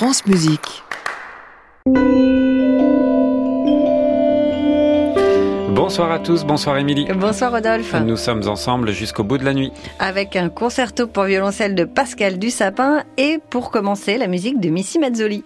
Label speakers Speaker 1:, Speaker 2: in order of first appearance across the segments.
Speaker 1: France Musique.
Speaker 2: Bonsoir à tous, bonsoir Émilie.
Speaker 3: Bonsoir Rodolphe.
Speaker 2: Nous sommes ensemble jusqu'au bout de la nuit.
Speaker 3: Avec un concerto pour violoncelle de Pascal Dussapin et pour commencer la musique de Missy Mazzoli.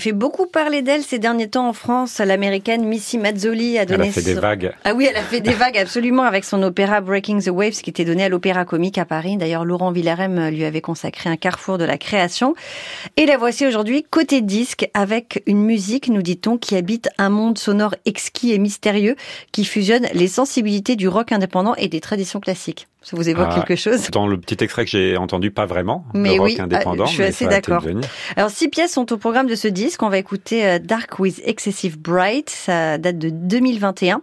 Speaker 3: Fait beaucoup parler d'elle ces derniers temps en France. L'américaine Missy Mazzoli a donné.
Speaker 2: Elle a fait des vagues.
Speaker 3: Ah oui, elle a fait des vagues absolument avec son opéra Breaking the Waves qui était donné à l'Opéra Comique à Paris. D'ailleurs, Laurent Villarem lui avait consacré un carrefour de la création. Et la voici aujourd'hui côté disque avec une musique, nous dit-on, qui habite un monde sonore exquis et mystérieux qui fusionne les sensibilités du rock indépendant et des traditions classiques. Ça vous évoque
Speaker 2: Ah,
Speaker 3: quelque chose?
Speaker 2: Dans le petit extrait que j'ai entendu, pas vraiment.
Speaker 3: Mais
Speaker 2: le rock
Speaker 3: oui, ah,
Speaker 2: indépendant.
Speaker 3: je suis
Speaker 2: mais
Speaker 3: assez d'accord. Alors, six pièces sont au programme de ce disque. On va écouter euh, Dark with Excessive Bright. Ça date de 2021.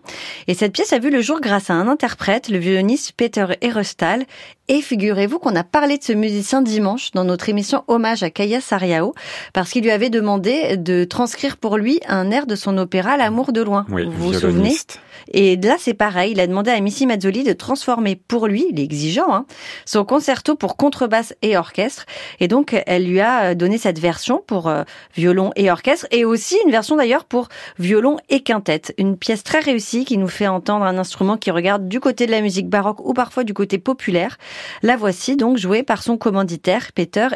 Speaker 3: Et cette pièce a vu le jour grâce à un interprète, le violoniste Peter Erestal. Et figurez-vous qu'on a parlé de ce musicien dimanche dans notre émission Hommage à Kaya Sariao parce qu'il lui avait demandé de transcrire pour lui un air de son opéra L'amour de loin.
Speaker 2: Oui,
Speaker 3: vous vous souvenez? Et là, c'est pareil. Il a demandé à Missy Mazzoli de transformer pour lui, il est exigeant, hein, son concerto pour contrebasse et orchestre. Et donc, elle lui a donné cette version pour euh, violon et orchestre, et aussi une version d'ailleurs pour violon et quintette. Une pièce très réussie qui nous fait entendre un instrument qui regarde du côté de la musique baroque ou parfois du côté populaire. La voici donc jouée par son commanditaire, Peter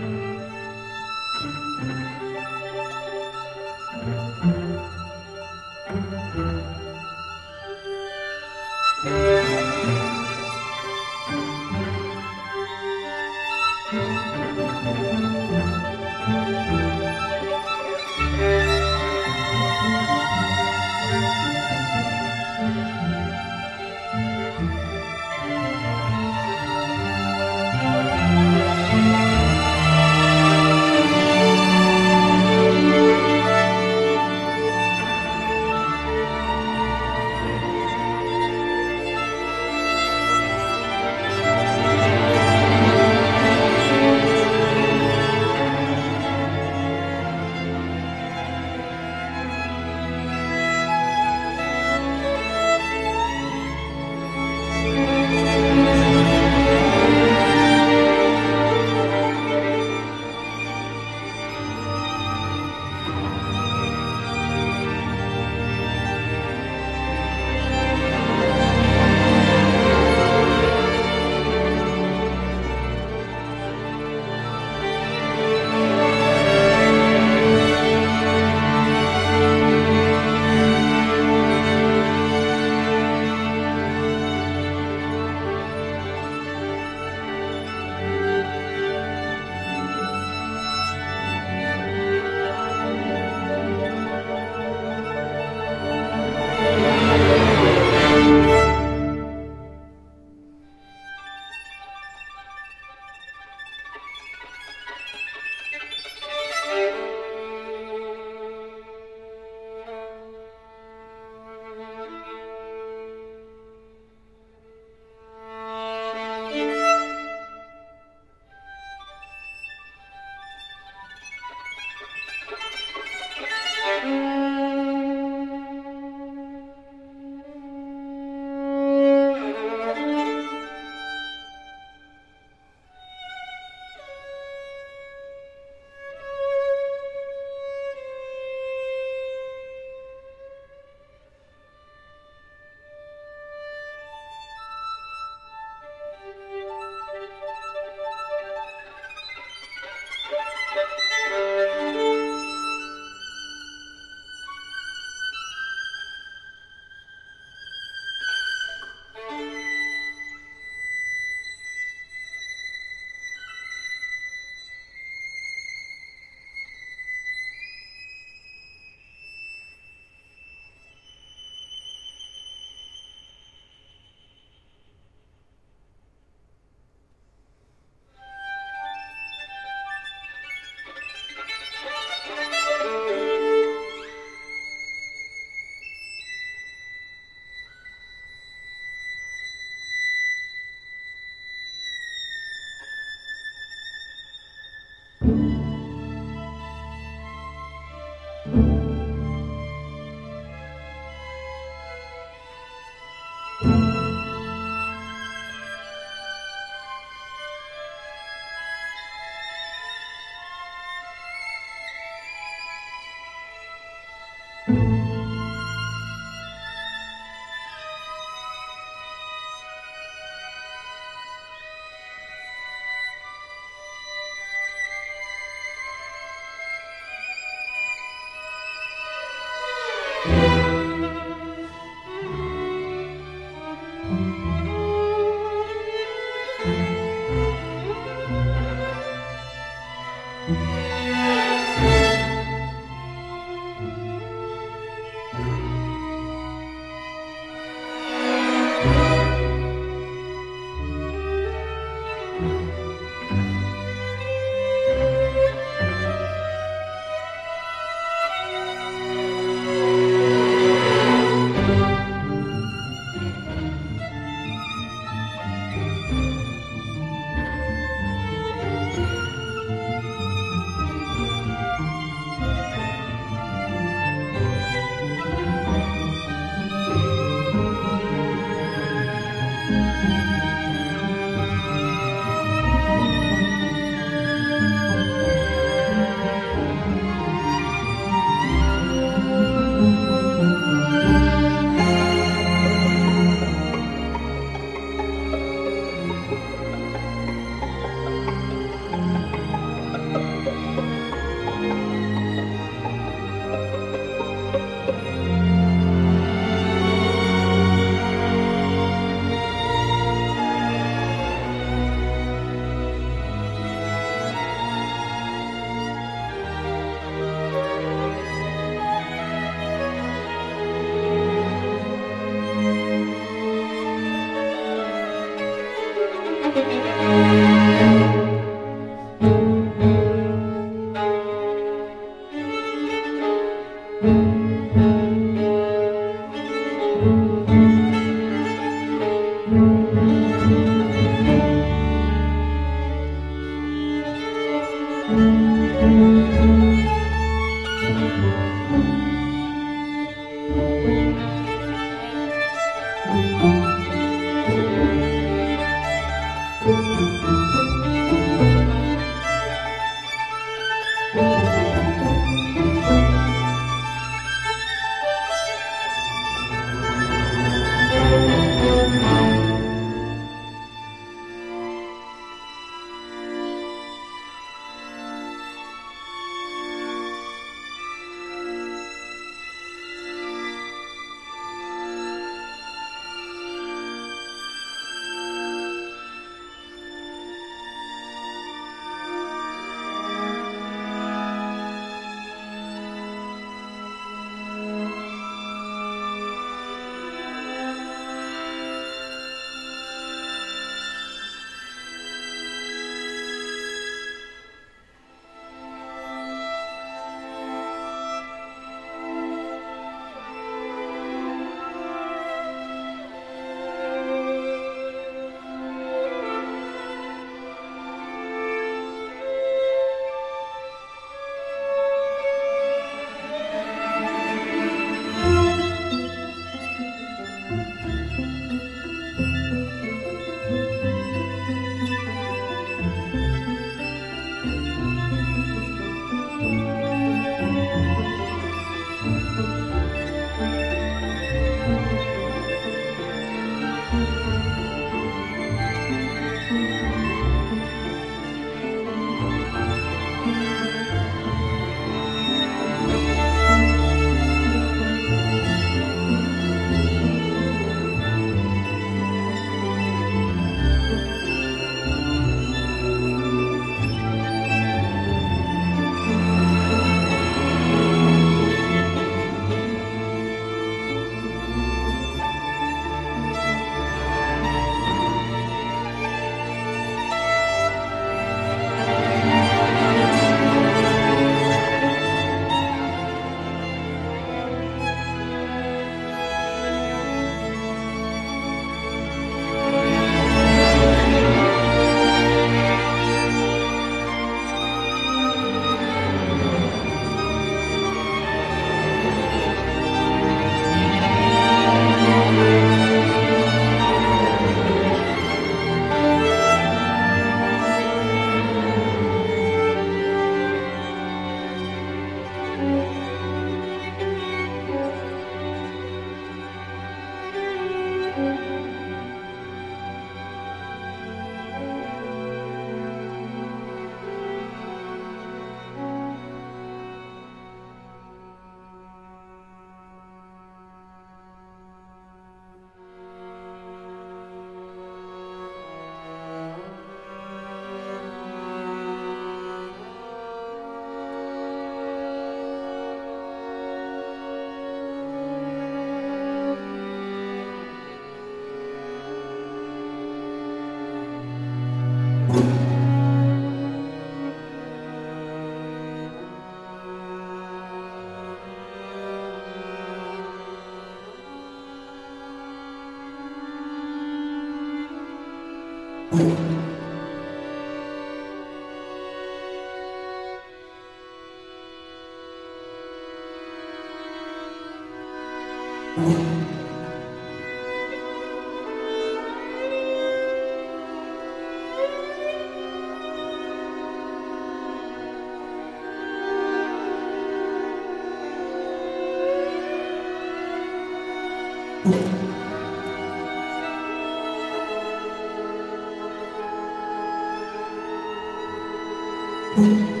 Speaker 3: 嗯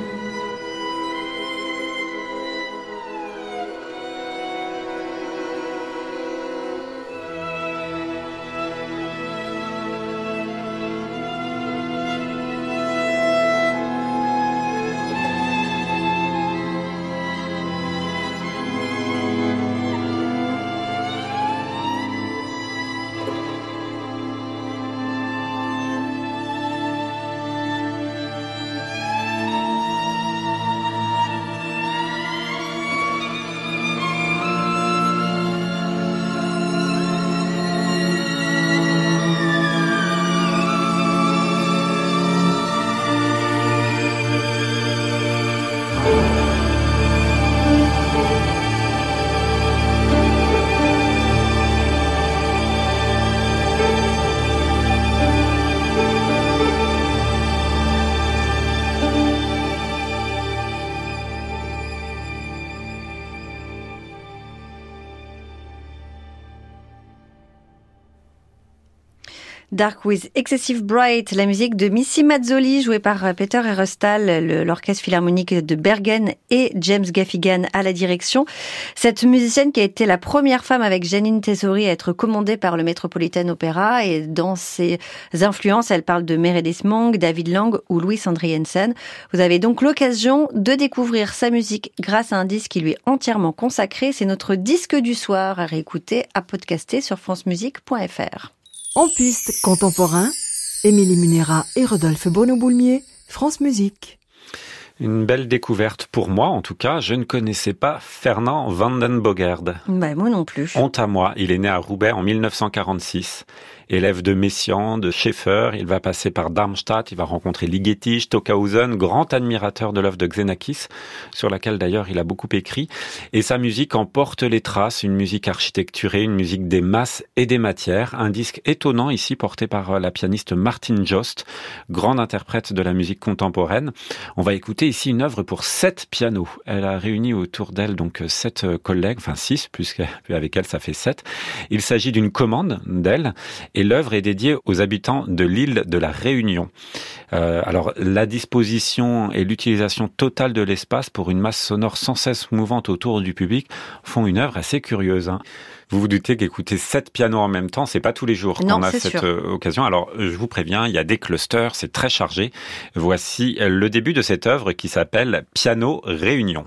Speaker 3: Dark with Excessive Bright, la musique de Missy Mazzoli, jouée par euh, Peter Erostal, l'orchestre philharmonique de Bergen et James Gaffigan à la direction. Cette musicienne qui a été la première femme avec Janine Tesori à être commandée par le Metropolitan Opera et dans ses influences, elle parle de Meredith Monk, David Lang ou Louis Andriensen. Vous avez donc l'occasion de découvrir sa musique grâce à un disque qui lui est entièrement consacré. C'est notre disque du soir à réécouter, à podcaster sur francemusique.fr.
Speaker 1: En piste contemporain, Émilie Munera et Rodolphe Bono-Boulmier, France Musique.
Speaker 2: Une belle découverte pour moi, en tout cas. Je ne connaissais pas Fernand Vandenbogerd.
Speaker 3: Bah, moi non plus.
Speaker 2: Honte à moi. Il est né à Roubaix en 1946 élève de Messiaen, de Schaeffer. Il va passer par Darmstadt, il va rencontrer Ligeti, Stockhausen, grand admirateur de l'œuvre de Xenakis, sur laquelle d'ailleurs il a beaucoup écrit. Et sa musique en porte les traces, une musique architecturée, une musique des masses et des matières. Un disque étonnant ici porté par la pianiste Martine Jost, grande interprète de la musique contemporaine. On va écouter ici une œuvre pour sept pianos. Elle a réuni autour d'elle donc sept collègues, enfin six, puisqu'avec elle ça fait sept. Il s'agit d'une commande d'elle et l'œuvre est dédiée aux habitants de l'île de la Réunion. Euh, alors la disposition et l'utilisation totale de l'espace pour une masse sonore sans cesse mouvante autour du public font une œuvre assez curieuse. Hein. Vous vous doutez qu'écouter sept pianos en même temps, c'est pas tous les jours qu'on a cette euh, occasion. Alors, je vous préviens, il y a des clusters, c'est très chargé. Voici le début de cette œuvre qui s'appelle Piano Réunion.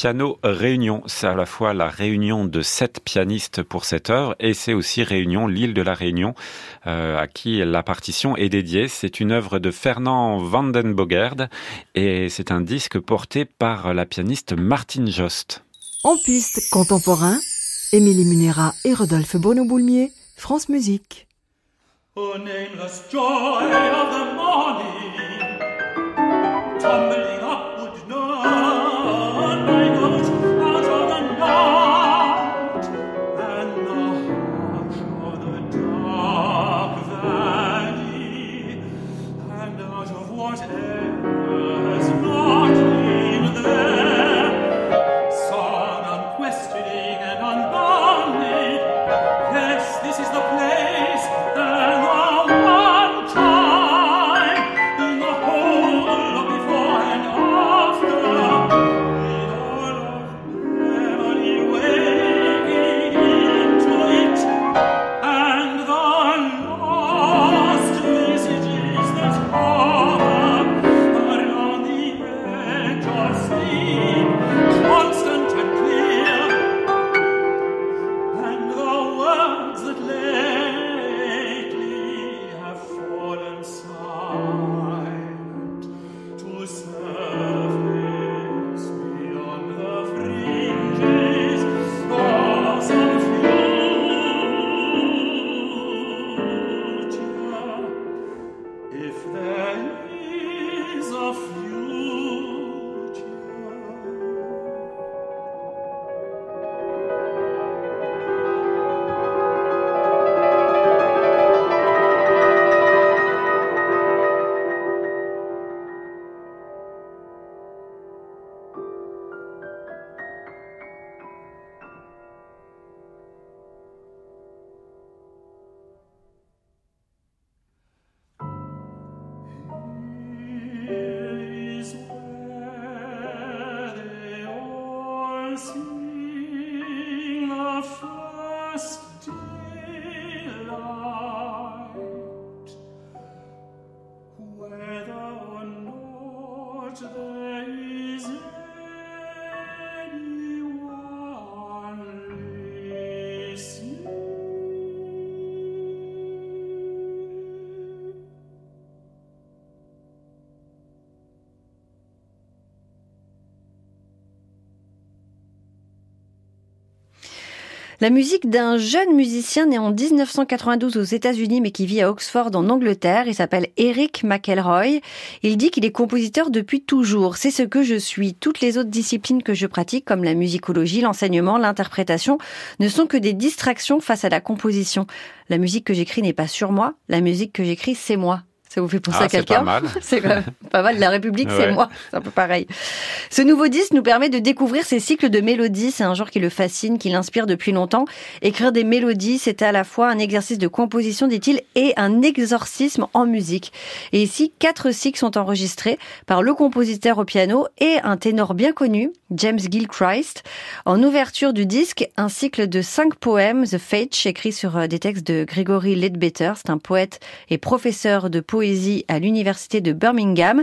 Speaker 2: Piano Réunion. C'est à la fois la réunion de sept pianistes pour cette œuvre et c'est aussi Réunion, l'île de la Réunion, euh, à qui la partition est dédiée. C'est une œuvre de Fernand Vandenbogerd et c'est un disque porté par la pianiste Martine Jost.
Speaker 1: En piste contemporain, Émilie Munera et Rodolphe Bono-Boulmier, France Musique.
Speaker 4: Oh, nameless joy of the morning,
Speaker 3: La musique d'un jeune musicien né en 1992 aux États-Unis mais qui vit à Oxford en Angleterre. Il s'appelle Eric McElroy. Il dit qu'il est compositeur depuis toujours. C'est ce que je suis. Toutes les autres disciplines que je pratique, comme la musicologie, l'enseignement, l'interprétation, ne sont que des distractions face à la composition. La musique que j'écris n'est pas sur moi. La musique que j'écris, c'est moi. Ça vous fait penser
Speaker 2: Ah,
Speaker 3: à
Speaker 2: c'est
Speaker 3: quelqu'un
Speaker 2: pas mal.
Speaker 3: C'est quand même pas mal. La République, c'est moi. C'est un peu pareil. Ce nouveau disque nous permet de découvrir ces cycles de mélodies. C'est un genre qui le fascine, qui l'inspire depuis longtemps. Écrire des mélodies, c'est à la fois un exercice de composition, dit-il, et un exorcisme en musique. Et ici, quatre cycles sont enregistrés par le compositeur au piano et un ténor bien connu, James Gilchrist. En ouverture du disque, un cycle de cinq poèmes, The Fetch, écrit sur euh, des textes de Gregory Ledbetter. C'est un poète et professeur de poésie à l'université de Birmingham.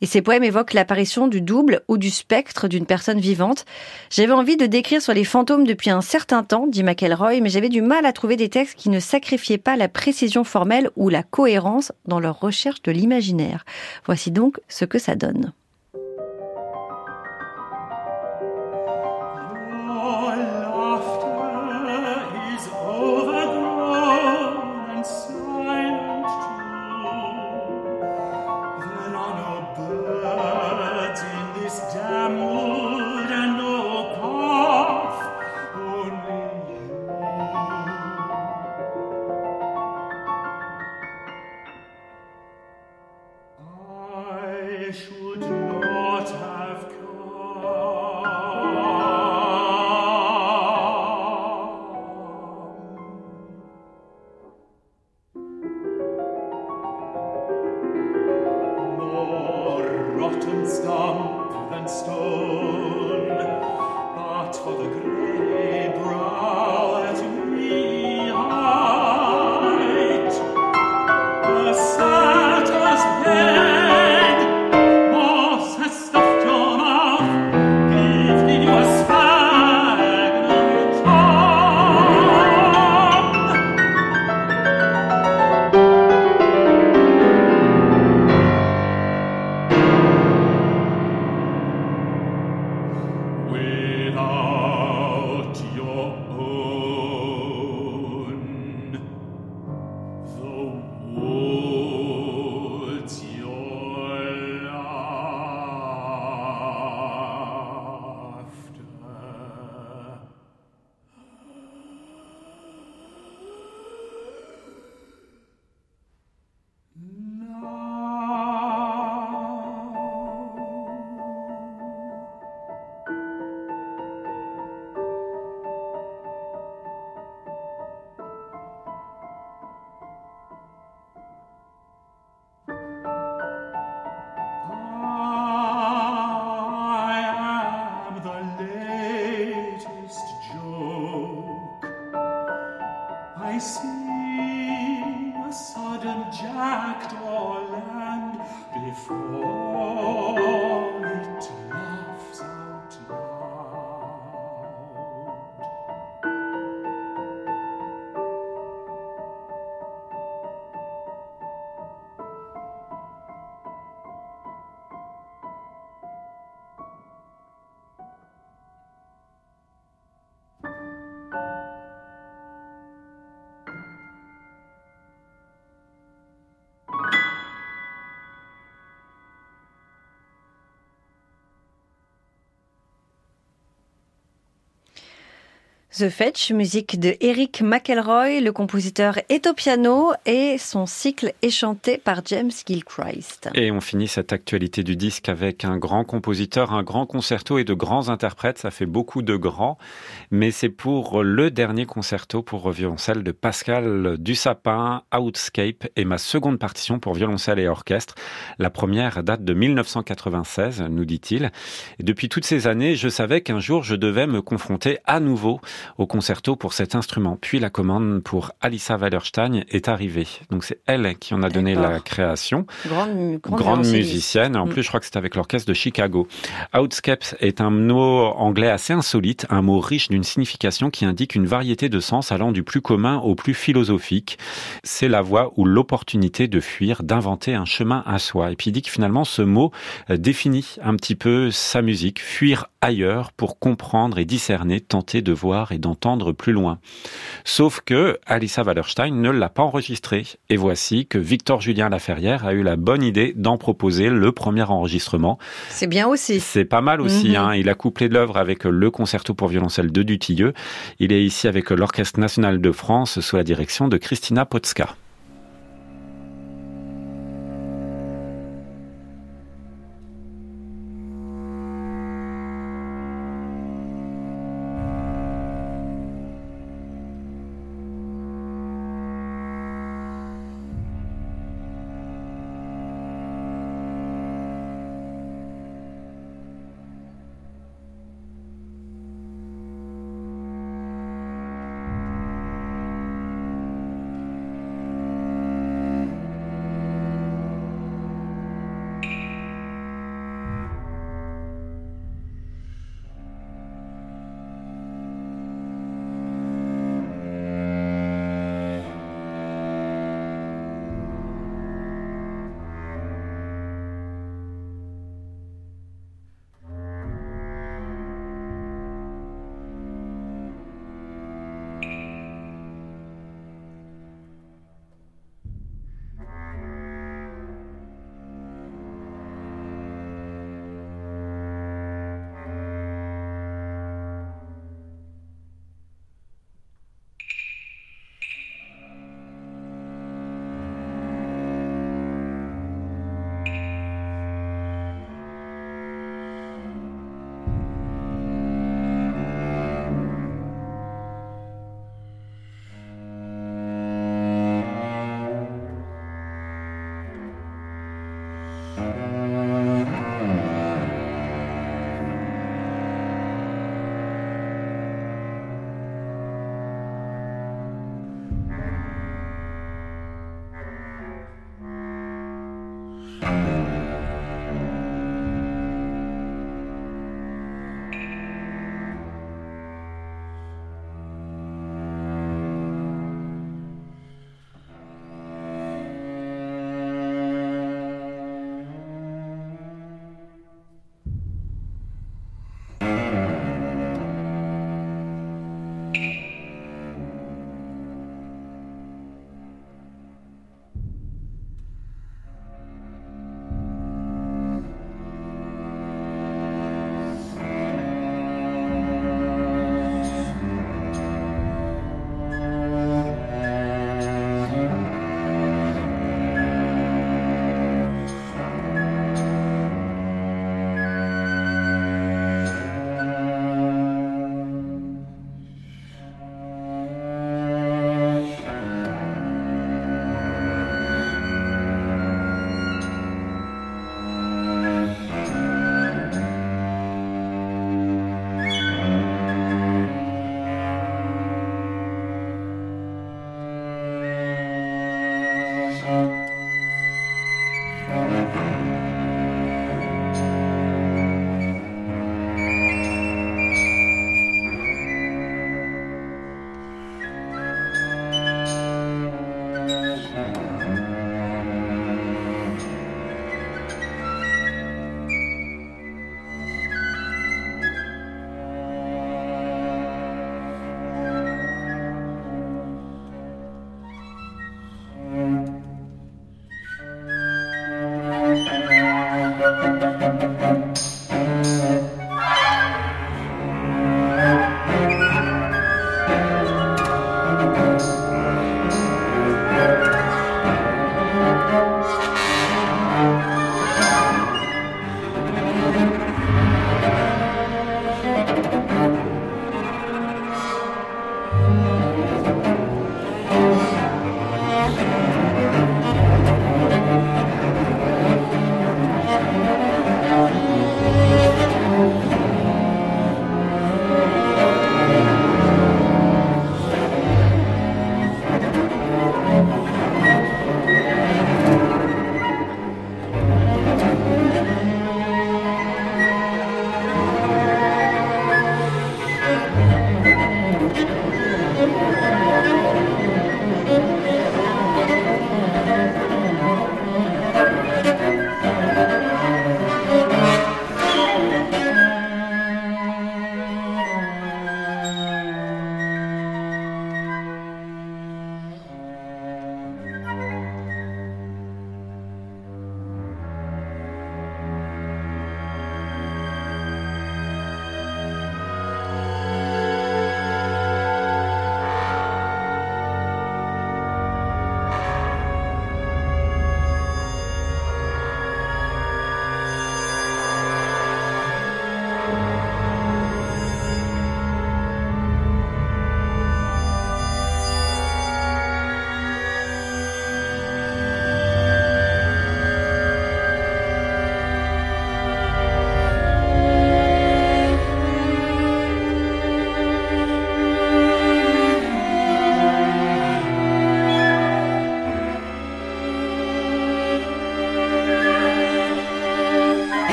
Speaker 3: Et ces poèmes évoquent l'apparition du double ou du spectre d'une personne vivante. J'avais envie de décrire sur les fantômes depuis un certain temps, dit McElroy, mais j'avais du mal à trouver des textes qui ne sacrifiaient pas la précision formelle ou la cohérence dans leur recherche de l'imaginaire. Voici donc ce que ça donne.
Speaker 4: The
Speaker 3: Fetch, musique de Eric McElroy, le compositeur est au piano et son cycle est chanté par James Gilchrist.
Speaker 2: Et on finit cette actualité du disque avec un grand compositeur, un grand concerto et de grands interprètes. Ça fait beaucoup de grands, mais c'est pour le dernier concerto pour violoncelle de Pascal Dussapin, Outscape, et ma seconde partition pour violoncelle et orchestre. La première date de 1996, nous dit-il. Depuis toutes ces années, je savais qu'un jour je devais me confronter à nouveau au concerto pour cet instrument. Puis la commande pour Alissa Wallerstein est arrivée. Donc c'est elle qui en a donné la création.
Speaker 3: Grande, grande,
Speaker 2: grande
Speaker 3: violoncelliste.
Speaker 2: musicienne. En
Speaker 3: Mm.
Speaker 2: plus, je crois que c'est avec l'orchestre de Chicago. Outscape est un mot anglais assez insolite, un mot riche d'une signification qui indique une variété de sens allant du plus commun au plus philosophique. C'est la voie ou l'opportunité de fuir, d'inventer un chemin à soi. Et puis il dit que finalement, ce mot euh, définit un petit peu sa musique, fuir ailleurs pour comprendre et discerner, tenter de voir et d'entendre plus loin. Sauf que Alissa Wallerstein ne l'a pas enregistré. Et voici que Victor Julien Laferrière a eu la bonne idée d'en proposer le premier enregistrement.
Speaker 3: C'est bien aussi.
Speaker 2: C'est pas mal aussi.
Speaker 3: Mhm.
Speaker 2: hein. Il a couplé l'œuvre avec le concerto pour violoncelle de Dutilleux. Il est ici avec l'Orchestre national de France sous la direction de Christina Potska.
Speaker 4: Bye.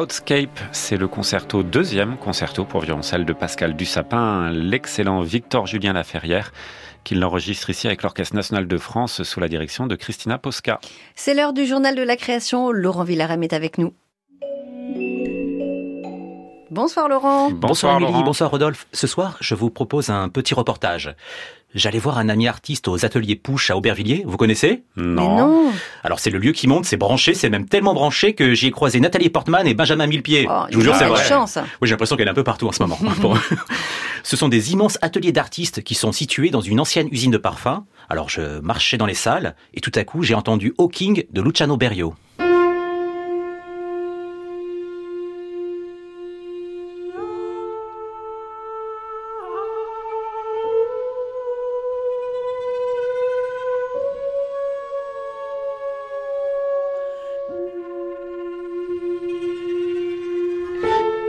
Speaker 2: Outscape, c'est le concerto deuxième concerto pour violoncelle de Pascal Dussapin, l'excellent Victor Julien Laferrière qu'il l'enregistre ici avec l'Orchestre national de France sous la direction de Christina Posca.
Speaker 3: C'est l'heure du journal de la création. Laurent Villarem est avec nous. Bonsoir Laurent.
Speaker 5: Bonsoir, Émilie, bonsoir Rodolphe. Ce soir, je vous propose un petit reportage. J'allais voir un ami artiste aux ateliers Pouche à Aubervilliers, vous connaissez?
Speaker 2: Non.
Speaker 3: Non.
Speaker 5: Alors c'est le lieu qui monte, c'est branché, c'est même tellement branché que j'y ai croisé Nathalie Portman et Benjamin Millepied.
Speaker 3: Oh,
Speaker 5: je vous jure, c'est vrai.
Speaker 3: chance.
Speaker 5: Oui, j'ai l'impression qu'elle est un peu partout en ce moment. Bon. Ce sont des immenses ateliers d'artistes qui sont situés dans une ancienne usine de parfums. Alors je marchais dans les salles et tout à coup j'ai entendu Hawking de Luciano Berio.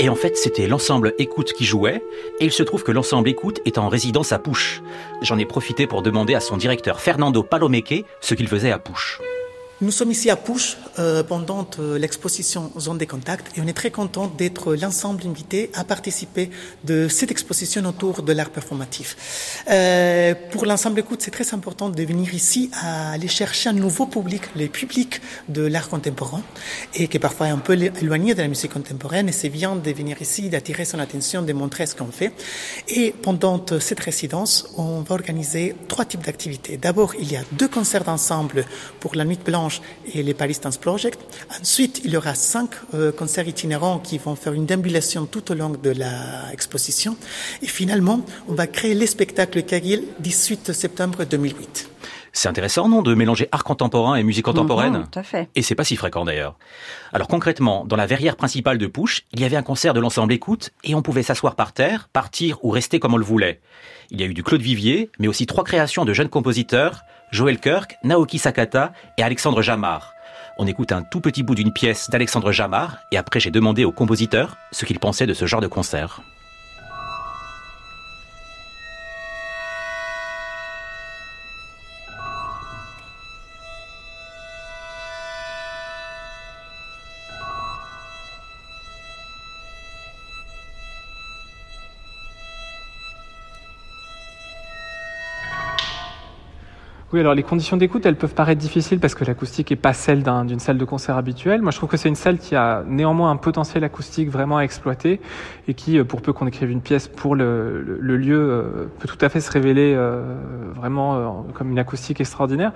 Speaker 5: Et en fait, c'était l'ensemble Écoute qui jouait, et il se trouve que l'ensemble Écoute est en résidence à Pouche. J'en ai profité pour demander à son directeur Fernando Palomeque ce qu'il faisait à Pouche.
Speaker 6: Nous sommes ici à Pouche euh, pendant euh, l'exposition Zone des contacts et on est très content d'être l'ensemble invité à participer de cette exposition autour de l'art performatif. Euh, pour l'ensemble écoute, c'est très important de venir ici à aller chercher un nouveau public, le public de l'art contemporain et qui est parfois un peu éloigné de la musique contemporaine et c'est bien de venir ici, d'attirer son attention, de montrer ce qu'on fait. Et pendant cette résidence, on va organiser trois types d'activités. D'abord, il y a deux concerts d'ensemble pour la Nuit Blanche et les Paris Dance Project. Ensuite, il y aura cinq euh, concerts itinérants qui vont faire une déambulation tout au long de l'exposition. Et finalement, on va créer les spectacles Kagil 18 septembre 2008.
Speaker 5: C'est intéressant, non, de mélanger art contemporain et musique contemporaine
Speaker 3: Mhm, tout à fait.
Speaker 5: Et c'est pas si fréquent d'ailleurs. Alors concrètement, dans la verrière principale de Pouche, il y avait un concert de l'ensemble Écoute et on pouvait s'asseoir par terre, partir ou rester comme on le voulait. Il y a eu du Claude Vivier, mais aussi trois créations de jeunes compositeurs, Joël Kirk, Naoki Sakata et Alexandre Jamard. On écoute un tout petit bout d'une pièce d'Alexandre Jamard et après j'ai demandé au compositeur ce qu'il pensait de ce genre de concert.
Speaker 7: Oui, alors les conditions d'écoute, elles peuvent paraître difficiles parce que l'acoustique n'est pas celle d'un- d'une salle de concert habituelle. Moi, je trouve que c'est une salle qui a néanmoins un potentiel acoustique vraiment à exploiter et qui, euh, pour peu qu'on écrive une pièce pour le, lieu, euh, peut tout à fait se révéler euh, vraiment comme une acoustique extraordinaire.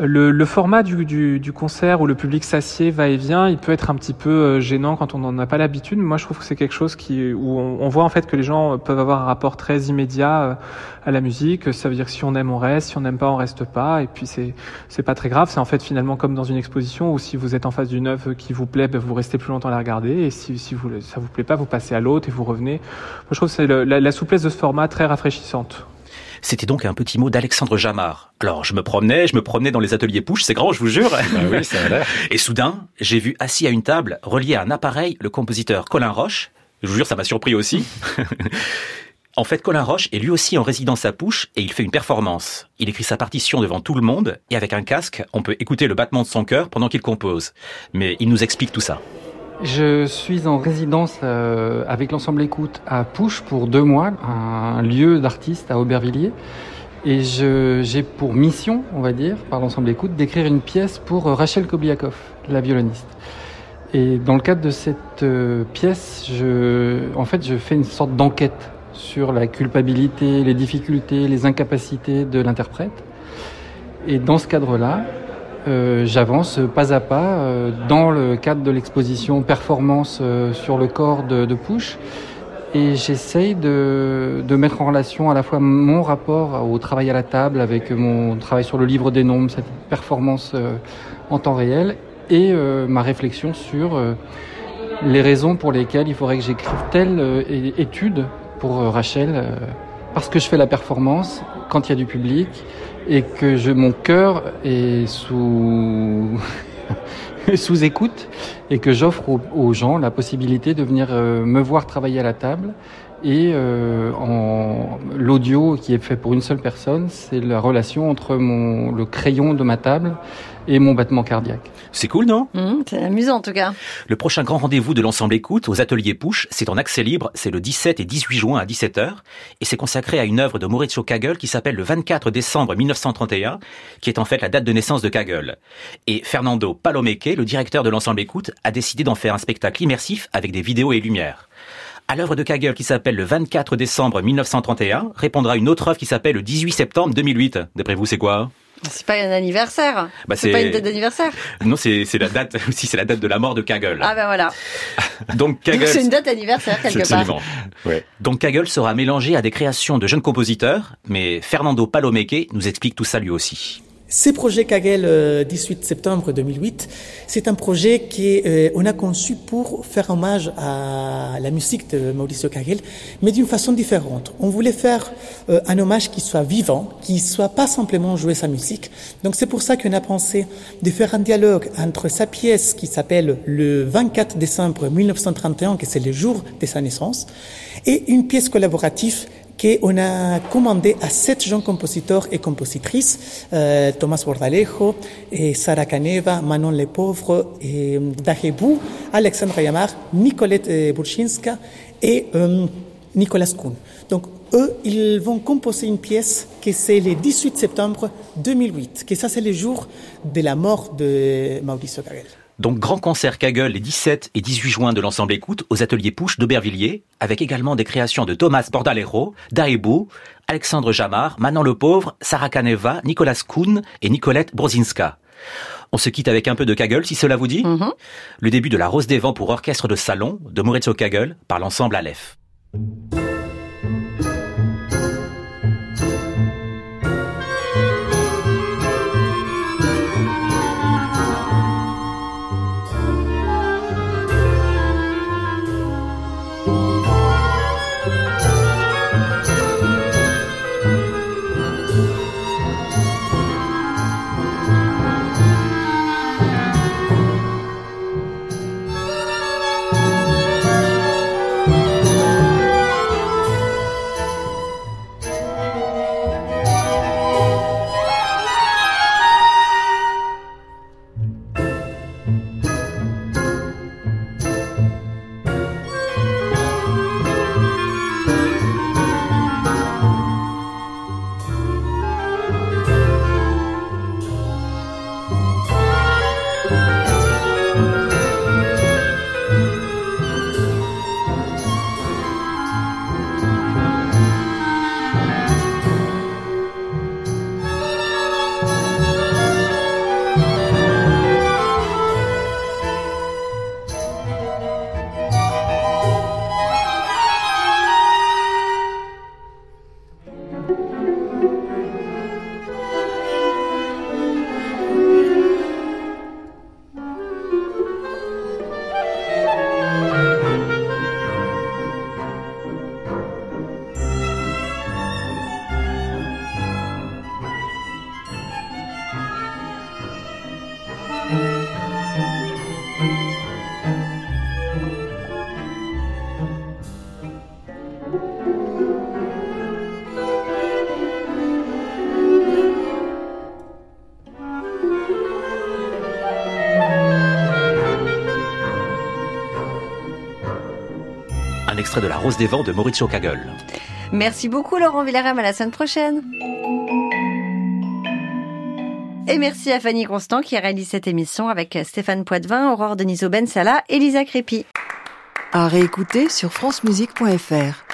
Speaker 7: Le, format du, concert où le public s'assied, va et vient, il peut être un petit peu gênant quand on n'en a pas l'habitude. Moi, je trouve que c'est quelque chose où on, on voit en fait que les gens peuvent avoir un rapport très immédiat à la musique. Ça veut dire que si on aime, on reste. Si on n'aime pas, on reste pas. Et puis c'est c'est pas très grave. C'est en fait finalement comme dans une exposition où si vous êtes en face d'une œuvre qui vous plaît, ben, vous restez plus longtemps à la regarder. Et si, si vous, ça vous plaît pas, vous passez à l'autre et vous revenez. Moi, je trouve que c'est la, la souplesse de ce format très rafraîchissante.
Speaker 5: C'était donc un petit mot d'Alexandre Jamard. Alors je me promenais, je me promenais dans les ateliers Pouche, c'est grand, je vous jure.
Speaker 2: Oui, ça a l'air.
Speaker 5: Et soudain, j'ai vu assis à une table, relié à un appareil, le compositeur Colin Roche. Je vous jure, ça m'a surpris aussi. en fait, Colin Roche est lui aussi en résidence à Pouche et il fait une performance. Il écrit sa partition devant tout le monde et avec un casque, on peut écouter le battement de son cœur pendant qu'il compose. Mais il nous explique tout ça.
Speaker 8: Je suis en résidence euh, avec l'ensemble écoute à Pouche pour deux mois, un lieu d'artiste à Aubervilliers. Et j'ai pour mission, on va dire, par l'ensemble écoute, d'écrire une pièce pour euh, Rachel Kobiakov, la violoniste. Et dans le cadre de cette euh, pièce, en fait, je fais une sorte d'enquête sur la culpabilité, les difficultés, les incapacités de l'interprète. Et dans ce cadre-là, euh, j'avance pas à pas euh, dans le cadre de l'exposition performance euh, sur le corps de, Pouche et j'essaye de, de mettre en relation à la fois mon rapport au travail à la table avec mon travail sur le livre des nombres, cette performance en temps réel et ma réflexion sur les raisons pour lesquelles il faudrait que j'écrive telle étude pour euh, Rachel euh, parce que je fais la performance quand il y a du public et que je, mon cœur est sous, sous écoute et que j'offre aux, gens la possibilité de venir euh, me voir travailler à la table Et euh, en l'audio qui est fait pour une seule personne, c'est la relation entre mon, le crayon de ma table et mon battement cardiaque.
Speaker 5: C'est cool, non?
Speaker 3: Hum, c'est amusant en tout cas.
Speaker 5: Le prochain grand rendez-vous de l'ensemble écoute aux ateliers Push, c'est en accès libre, c'est le 17 et 18 juin à 17h, et c'est consacré à une œuvre de Maurizio Kagel qui s'appelle le 24 décembre 1931, qui est en fait la date de naissance de Kagel. Et Fernando Palomeque, le directeur de l'ensemble écoute, a décidé d'en faire un spectacle immersif avec des vidéos et lumières. À l'œuvre de Kagel qui s'appelle le 24 décembre 1931, répondra une autre œuvre qui s'appelle le 18 septembre 2008. D'après vous, c'est quoi?
Speaker 3: C'est pas un anniversaire.
Speaker 5: Bah,
Speaker 3: c'est pas une date d'anniversaire.
Speaker 5: Non, c'est la date aussi, c'est la date de la mort de Kagel.
Speaker 3: Ah ben voilà.
Speaker 5: Donc Kagel,
Speaker 3: c'est une date anniversaire quelque part.
Speaker 5: Absolument. Donc Kagel sera mélangé à des créations de jeunes compositeurs, mais Fernando Palomeque nous explique tout ça lui aussi.
Speaker 6: Ces projets Kagel euh, 18 septembre 2008, c'est un projet qui euh, a conçu pour faire hommage à la musique de Mauricio Kagel, mais d'une façon différente. On voulait faire euh, un hommage qui soit vivant, qui soit pas simplement jouer sa musique. Donc c'est pour ça qu'on a pensé de faire un dialogue entre sa pièce qui s'appelle le 24 décembre 1931, que c'est le jour de sa naissance, et une pièce collaborative qu'on a commandé à sept jeunes compositeurs et compositrices, euh, Thomas Bordalejo, et Sarah Caneva, Manon Le Pauvre, et euh, Dahebou, Alexandra Yamar, Nicolette euh, Burchinska et euh, Nicolas Kuhn. Donc eux, ils vont composer une pièce qui c'est le 18 septembre 2008, que ça c'est le jour de la mort de Mauricio Kagel.
Speaker 5: Donc grand concert Kagel les 17 et 18 juin de l'ensemble écoute aux ateliers Push d'Aubervilliers, avec également des créations de Thomas Bordalero, Daebou, Alexandre Jamar, Manon Le Pauvre, Sarah Caneva, Nicolas Kuhn et Nicolette Brozinska. On se quitte avec un peu de Kagel, si cela vous dit
Speaker 3: Mhm.
Speaker 5: Le début de la Rose des Vents pour orchestre de salon de Maurizio Kagel par l'ensemble Aleph. Extrait de La Rose des Vents de Maurizio Kagel.
Speaker 3: Merci beaucoup Laurent Villarem, à la semaine prochaine. Et merci à Fanny Constant qui a réalisé cette émission avec Stéphane Poitvin, Aurore Deniso Bensala et Lisa Crépy.
Speaker 1: À réécouter sur francemusique.fr.